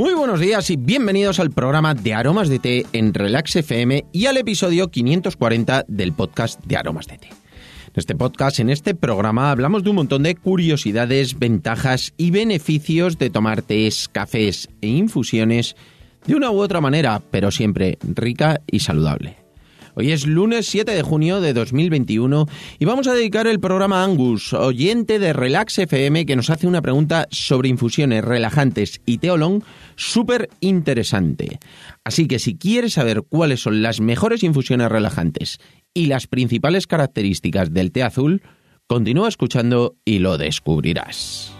Muy buenos días y bienvenidos al programa de Aromas de Té en Relax FM y al episodio 540 del podcast de Aromas de Té. En este podcast, en este programa, hablamos de un montón de curiosidades, ventajas y beneficios de tomar tés, cafés e infusiones de una u otra manera, pero siempre rica y saludable. Hoy es lunes 7 de junio de 2021 y vamos a dedicar el programa a Angus, oyente de Relax FM, que nos hace una pregunta sobre infusiones relajantes y teolón súper interesante. Así que si quieres saber cuáles son las mejores infusiones relajantes y las principales características del té azul, continúa escuchando y lo descubrirás.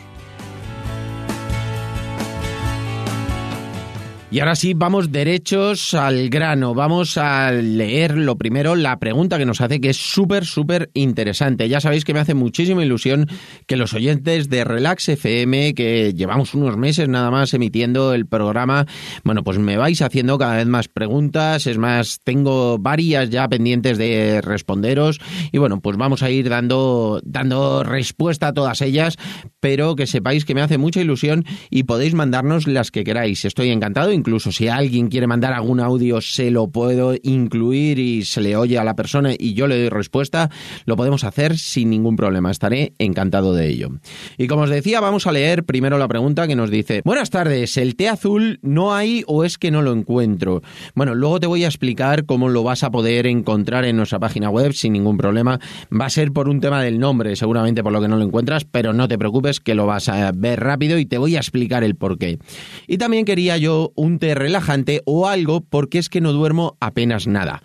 Y ahora sí, vamos derechos al grano. Vamos a leer lo primero la pregunta que nos hace, que es súper, súper interesante. Ya sabéis que me hace muchísima ilusión que los oyentes de Relax FM, que llevamos unos meses nada más emitiendo el programa, bueno, pues me vais haciendo cada vez más preguntas. Es más, tengo varias ya pendientes de responderos. Y bueno, pues vamos a ir dando, dando respuesta a todas ellas, pero que sepáis que me hace mucha ilusión y podéis mandarnos las que queráis. Estoy encantado incluso si alguien quiere mandar algún audio, se lo puedo incluir y se le oye a la persona y yo le doy respuesta, lo podemos hacer sin ningún problema. Estaré encantado de ello. Y como os decía, vamos a leer primero la pregunta que nos dice, buenas tardes, ¿el té azul no hay o es que no lo encuentro? Bueno, luego te voy a explicar cómo lo vas a poder encontrar en nuestra página web sin ningún problema. Va a ser por un tema del nombre, seguramente por lo que no lo encuentras, pero no te preocupes que lo vas a ver rápido y te voy a explicar el por qué. Y también quería yo un té relajante o algo porque es que no duermo apenas nada.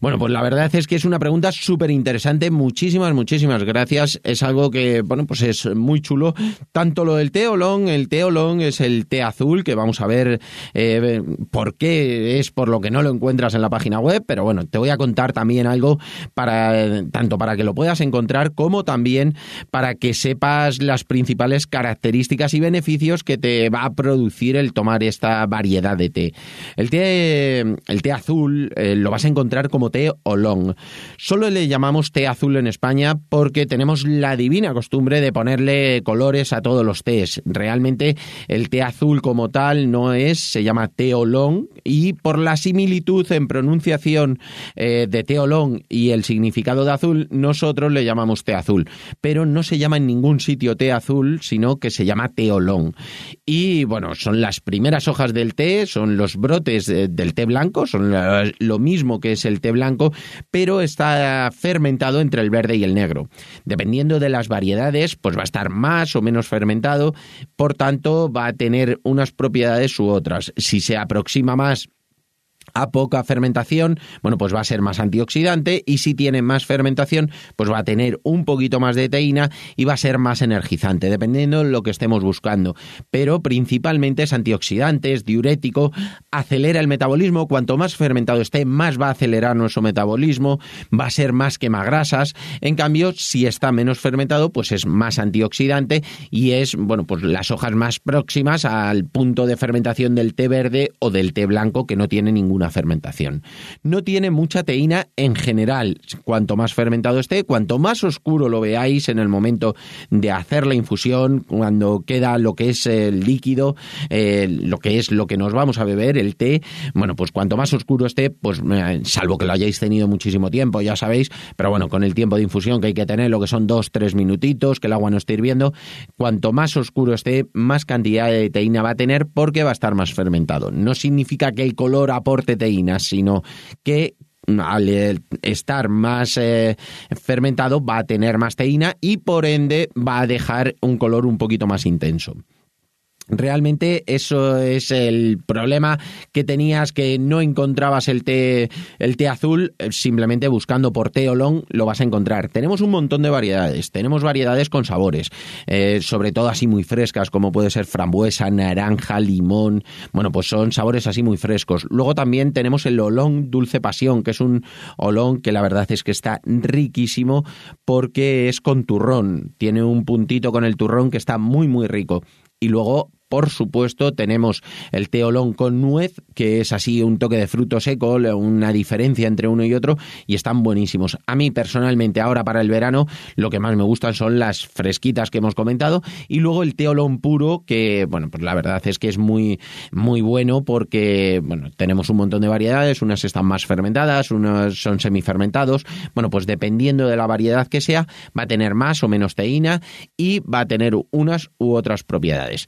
Bueno, pues la verdad es que es una pregunta súper interesante. Muchísimas, muchísimas gracias. Es algo que, bueno, pues es muy chulo. Tanto lo del té olón, el té olón es el té azul, que vamos a ver eh, por qué es por lo que no lo encuentras en la página web, pero bueno, te voy a contar también algo para, tanto para que lo puedas encontrar como también para que sepas las principales características y beneficios que te va a producir el tomar esta variedad de té. El té, el té azul eh, lo vas a encontrar como té olón. Solo le llamamos té azul en España porque tenemos la divina costumbre de ponerle colores a todos los tés. Realmente el té azul como tal no es, se llama té olón y por la similitud en pronunciación eh, de té olón y el significado de azul, nosotros le llamamos té azul. Pero no se llama en ningún sitio té azul, sino que se llama té olón. Y bueno, son las primeras hojas del té, son los brotes del té blanco, son lo mismo que es el té blanco, pero está fermentado entre el verde y el negro. Dependiendo de las variedades, pues va a estar más o menos fermentado, por tanto va a tener unas propiedades u otras. Si se aproxima más a poca fermentación, bueno, pues va a ser más antioxidante y si tiene más fermentación, pues va a tener un poquito más de teína y va a ser más energizante, dependiendo de lo que estemos buscando. Pero principalmente es antioxidante, es diurético, acelera el metabolismo, cuanto más fermentado esté, más va a acelerar nuestro metabolismo, va a ser más quemagrasas. En cambio, si está menos fermentado, pues es más antioxidante y es, bueno, pues las hojas más próximas al punto de fermentación del té verde o del té blanco que no tiene ningún fermentación. No tiene mucha teína en general. Cuanto más fermentado esté, cuanto más oscuro lo veáis en el momento de hacer la infusión, cuando queda lo que es el líquido, lo que es lo que nos vamos a beber, el té, bueno, pues cuanto más oscuro esté, pues eh, salvo que lo hayáis tenido muchísimo tiempo, ya sabéis, pero bueno, con el tiempo de infusión que hay que tener, lo que son dos, tres minutitos, que el agua no esté hirviendo, cuanto más oscuro esté, más cantidad de teína va a tener porque va a estar más fermentado. No significa que el color aporte teína, sino que al estar más eh, fermentado va a tener más teína y por ende va a dejar un color un poquito más intenso. Realmente eso es el problema que tenías que no encontrabas el té, el té azul, eh, simplemente buscando por té long lo vas a encontrar. Tenemos un montón de variedades, tenemos variedades con sabores, eh, sobre todo así muy frescas, como puede ser frambuesa, naranja, limón, bueno, pues son sabores así muy frescos. Luego también tenemos el olón dulce pasión, que es un olón que la verdad es que está riquísimo porque es con turrón, tiene un puntito con el turrón que está muy muy rico. Y luego por supuesto, tenemos el teolón con nuez, que es así un toque de fruto seco, una diferencia entre uno y otro, y están buenísimos. A mí personalmente, ahora para el verano, lo que más me gustan son las fresquitas que hemos comentado, y luego el teolón puro, que, bueno, pues la verdad es que es muy, muy bueno porque, bueno, tenemos un montón de variedades, unas están más fermentadas, unas son semifermentados, bueno, pues dependiendo de la variedad que sea, va a tener más o menos teína y va a tener unas u otras propiedades.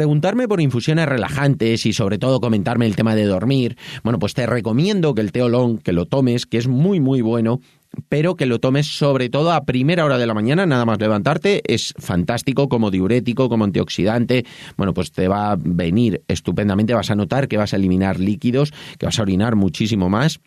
Preguntarme por infusiones relajantes y sobre todo comentarme el tema de dormir, bueno, pues te recomiendo que el teolón, que lo tomes, que es muy muy bueno pero que lo tomes sobre todo a primera hora de la mañana, nada más levantarte, es fantástico como diurético, como antioxidante, bueno, pues te va a venir estupendamente, vas a notar que vas a eliminar líquidos, que vas a orinar muchísimo más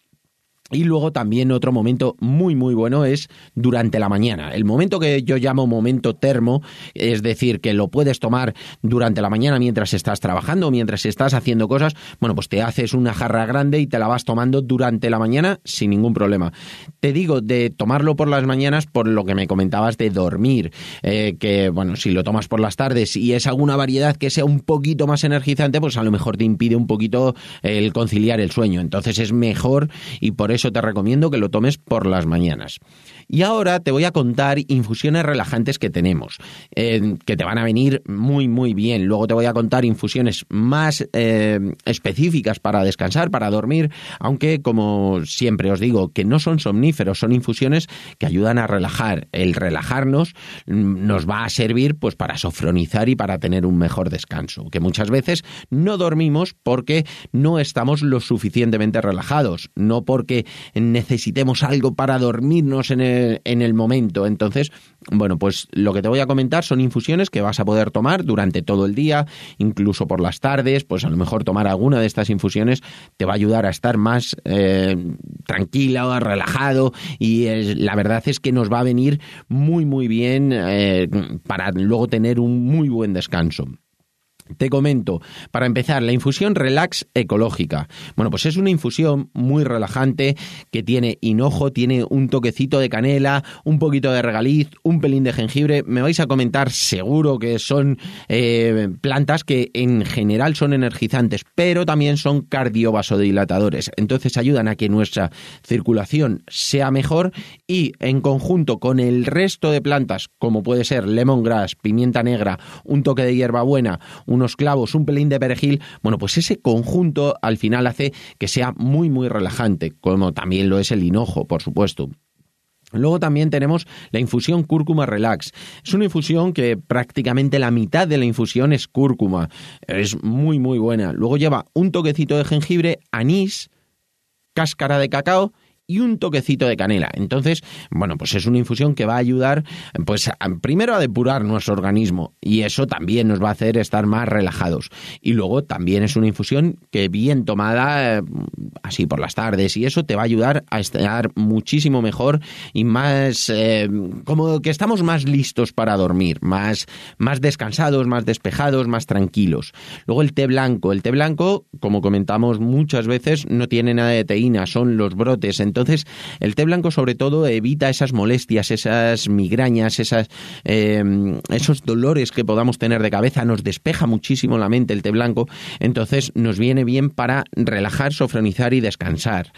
y luego también otro momento muy muy bueno es durante la mañana. El momento que yo llamo momento termo, es decir, que lo puedes tomar durante la mañana mientras estás trabajando, mientras estás haciendo cosas, bueno, pues te haces una jarra grande y te la vas tomando durante la mañana sin ningún problema. Te digo de tomarlo por las mañanas por lo que me comentabas de dormir, eh, que bueno, si lo tomas por las tardes y es alguna variedad que sea un poquito más energizante, pues a lo mejor te impide un poquito el conciliar el sueño. Entonces es mejor y por eso te recomiendo que lo tomes por las mañanas. Y ahora te voy a contar infusiones relajantes que tenemos, eh, que te van a venir muy, muy bien. Luego te voy a contar infusiones más eh, específicas para descansar, para dormir, aunque como siempre os digo, que no son somníferos, son infusiones que ayudan a relajar. El relajarnos mm, nos va a servir pues para sofronizar y para tener un mejor descanso, que muchas veces no dormimos porque no estamos lo suficientemente relajados, no porque necesitemos algo para dormirnos en el en el momento. Entonces, bueno, pues lo que te voy a comentar son infusiones que vas a poder tomar durante todo el día, incluso por las tardes, pues a lo mejor tomar alguna de estas infusiones te va a ayudar a estar más eh, tranquilo, relajado y la verdad es que nos va a venir muy muy bien eh, para luego tener un muy buen descanso. Te comento, para empezar, la infusión Relax Ecológica. Bueno, pues es una infusión muy relajante que tiene hinojo, tiene un toquecito de canela, un poquito de regaliz, un pelín de jengibre. Me vais a comentar seguro que son eh, plantas que en general son energizantes, pero también son cardiovasodilatadores. Entonces ayudan a que nuestra circulación sea mejor y en conjunto con el resto de plantas, como puede ser lemongrass, pimienta negra, un toque de hierbabuena, unos clavos, un pelín de perejil, bueno, pues ese conjunto al final hace que sea muy, muy relajante, como también lo es el hinojo, por supuesto. Luego también tenemos la infusión cúrcuma relax. Es una infusión que prácticamente la mitad de la infusión es cúrcuma. Es muy muy buena. Luego lleva un toquecito de jengibre, anís, cáscara de cacao y un toquecito de canela. Entonces, bueno, pues es una infusión que va a ayudar, pues primero a depurar nuestro organismo y eso también nos va a hacer estar más relajados. Y luego también es una infusión que bien tomada, eh, así por las tardes y eso te va a ayudar a estar muchísimo mejor y más, eh, como que estamos más listos para dormir, más, más descansados, más despejados, más tranquilos. Luego el té blanco. El té blanco, como comentamos muchas veces, no tiene nada de teína, son los brotes. Entonces, el té blanco sobre todo evita esas molestias, esas migrañas, esas, em, esos dolores que podamos tener de cabeza, nos despeja muchísimo la mente el té blanco, entonces nos viene bien para relajar, sofronizar y descansar.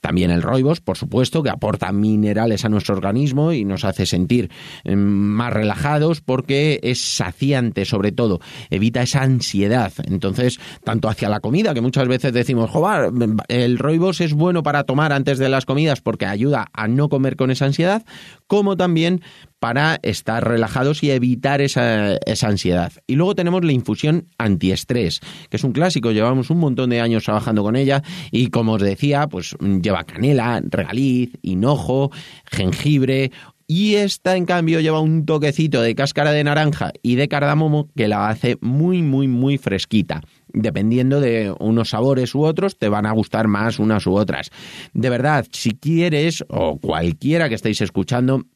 También el roibos, por supuesto, que aporta minerales a nuestro organismo y nos hace sentir em, más relajados porque es saciante sobre todo, evita esa ansiedad. Entonces, tanto hacia la comida, que muchas veces decimos, joder, el roibos es bueno para tomar antes de las comidas porque ayuda a no comer con esa ansiedad, como también para estar relajados y evitar esa, esa, ansiedad. Y luego tenemos la infusión antiestrés, que es un clásico, llevamos un montón de años trabajando con ella y como os decía, pues lleva canela, regaliz, hinojo, jengibre, Y esta, en cambio, lleva un toquecito de cáscara de naranja y de cardamomo que la hace muy, muy, muy fresquita dependiendo de unos sabores u otros, te van a gustar más unas u otras. De verdad, si quieres, o cualquiera que estéis escuchando,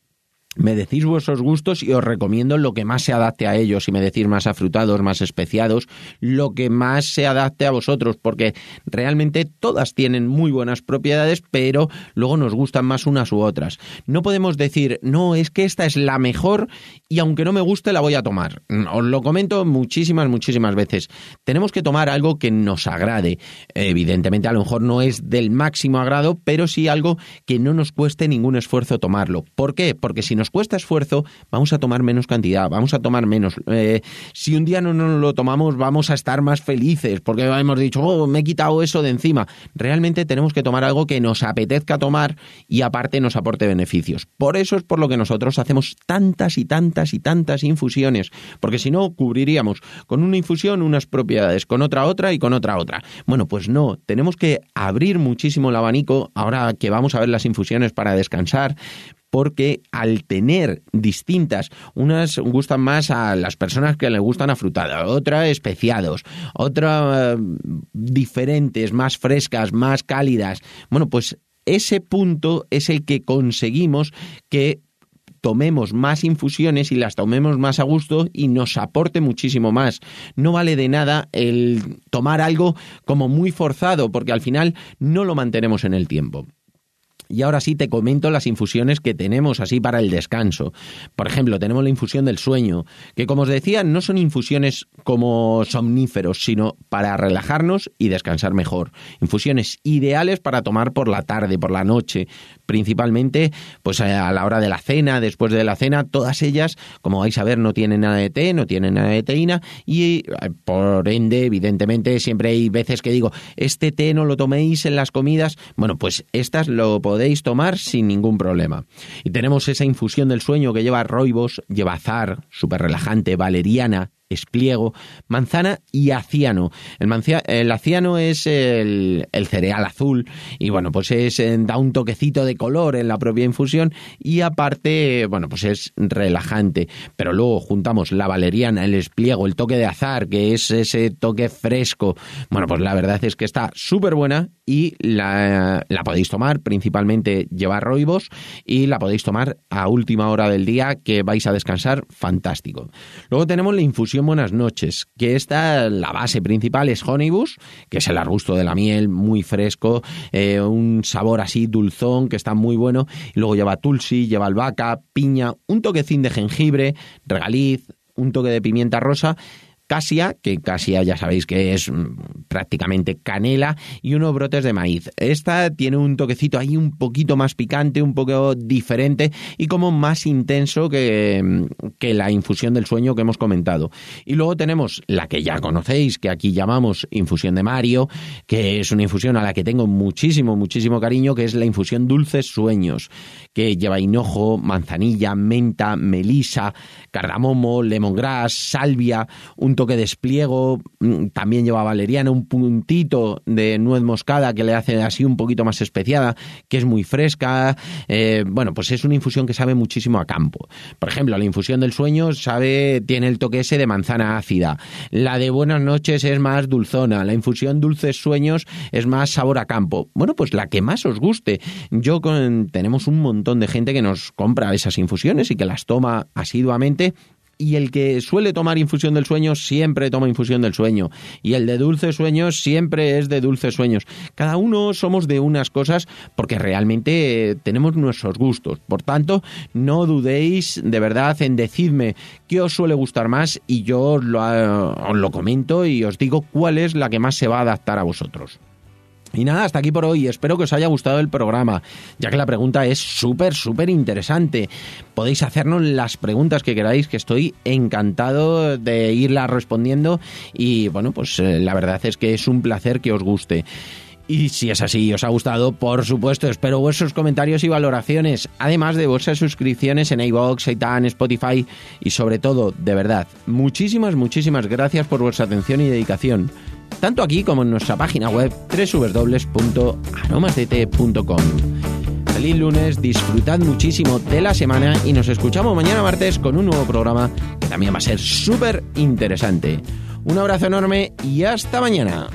me decís vuestros gustos y os recomiendo lo que más se adapte a ellos. Si me decís más afrutados, más especiados, lo que más se adapte a vosotros, porque realmente todas tienen muy buenas propiedades, pero luego nos gustan más unas u otras. No podemos decir, no, es que esta es la mejor y aunque no me guste la voy a tomar. Os lo comento muchísimas, muchísimas veces. Tenemos que tomar algo que nos agrade. Evidentemente, a lo mejor no es del máximo agrado, pero sí algo que no nos cueste ningún esfuerzo tomarlo. ¿Por qué? Porque si nos cuesta esfuerzo, vamos a tomar menos cantidad, vamos a tomar menos. Eh, si un día no nos lo tomamos, vamos a estar más felices, porque hemos dicho, oh, me he quitado eso de encima. Realmente tenemos que tomar algo que nos apetezca tomar y aparte nos aporte beneficios. Por eso es por lo que nosotros hacemos tantas y tantas y tantas infusiones, porque si no, cubriríamos con una infusión unas propiedades, con otra otra y con otra otra. Bueno, pues no, tenemos que abrir muchísimo el abanico ahora que vamos a ver las infusiones para descansar, porque al tener distintas, unas gustan más a las personas que les gustan afrutadas, otras especiados, otras eh, diferentes, más frescas, más cálidas. Bueno, pues ese punto es el que conseguimos que tomemos más infusiones y las tomemos más a gusto y nos aporte muchísimo más. No vale de nada el tomar algo como muy forzado porque al final no lo mantenemos en el tiempo. Y ahora sí te comento las infusiones que tenemos así para el descanso. Por ejemplo, tenemos la infusión del sueño, que como os decía, no son infusiones como somníferos, sino para relajarnos y descansar mejor. Infusiones ideales para tomar por la tarde, por la noche, principalmente pues a la hora de la cena, después de la cena, todas ellas, como vais a ver, no tienen nada de té, no tienen nada de teína y eh, por ende, evidentemente, siempre hay veces que digo, este té no lo toméis en las comidas, bueno, pues estas lo podéis tomar sin ningún problema. Y tenemos esa infusión del sueño que lleva roibos, lleva azar, súper relajante, valeriana, espliego, manzana y aciano. El, el aciano es el, cereal azul y bueno, pues es, eh, da un toquecito de color en la propia infusión y aparte, bueno, pues es relajante. Pero luego juntamos la valeriana, el espliego, el toque de azar, que es ese toque fresco. Bueno, pues la verdad es que está súper buena y la, la, podéis tomar, principalmente llevar roibos y la podéis tomar a última hora del día que vais a descansar, fantástico. Luego tenemos la infusión Buenas noches, que esta, la base principal es Honeybus, que es el arbusto de la miel, muy fresco, eh, un sabor así dulzón que está muy bueno, y luego lleva tulsi, lleva albahaca, piña, un toquecín de jengibre, regaliz, un toque de pimienta rosa casia, que casia ya sabéis que es mm, prácticamente canela, y unos brotes de maíz. Esta tiene un toquecito ahí un poquito más picante, un poco diferente y como más intenso que, mm, que la infusión del sueño que hemos comentado. Y luego tenemos la que ya conocéis, que aquí llamamos infusión de Mario, que es una infusión a la que tengo muchísimo, muchísimo cariño, que es la infusión Dulces Sueños, que lleva hinojo, manzanilla, menta, melisa, cardamomo, lemongrass, salvia, un toque de mm, también lleva valeriana, un puntito de nuez moscada que le hace así un poquito más especiada, que es muy fresca. Eh, bueno, pues es una infusión que sabe muchísimo a campo. Por ejemplo, la infusión del sueño sabe, tiene el toque ese de manzana ácida. La de buenas noches es más dulzona. La infusión dulces sueños es más sabor a campo. Bueno, pues la que más os guste. Yo con, tenemos un montón de gente que nos compra esas infusiones y que las toma asiduamente y el que suele tomar infusión del sueño siempre toma infusión del sueño y el de dulces sueños siempre es de dulces sueños. Cada uno somos de unas cosas porque realmente tenemos nuestros gustos. Por tanto, no dudéis de verdad en decirme qué os suele gustar más y yo lo, os lo comento y os digo cuál es la que más se va a adaptar a vosotros. Y nada, hasta aquí por hoy. Espero que os haya gustado el programa, ya que la pregunta es súper, súper interesante. Podéis hacernos las preguntas que queráis, que estoy encantado de irlas respondiendo. Y bueno, pues eh, la verdad es que es un placer que os guste. Y si es así y os ha gustado, por supuesto, espero vuestros comentarios y valoraciones, además de vuestras suscripciones en iVoox, Itan, Spotify y sobre todo, de verdad, muchísimas, muchísimas gracias por vuestra atención y dedicación tanto aquí como en nuestra página web www.aromasdt.com. feliz lunes, disfrutad muchísimo de la semana y nos escuchamos mañana martes con un nuevo programa que también va a ser súper interesante. Un abrazo enorme y hasta mañana.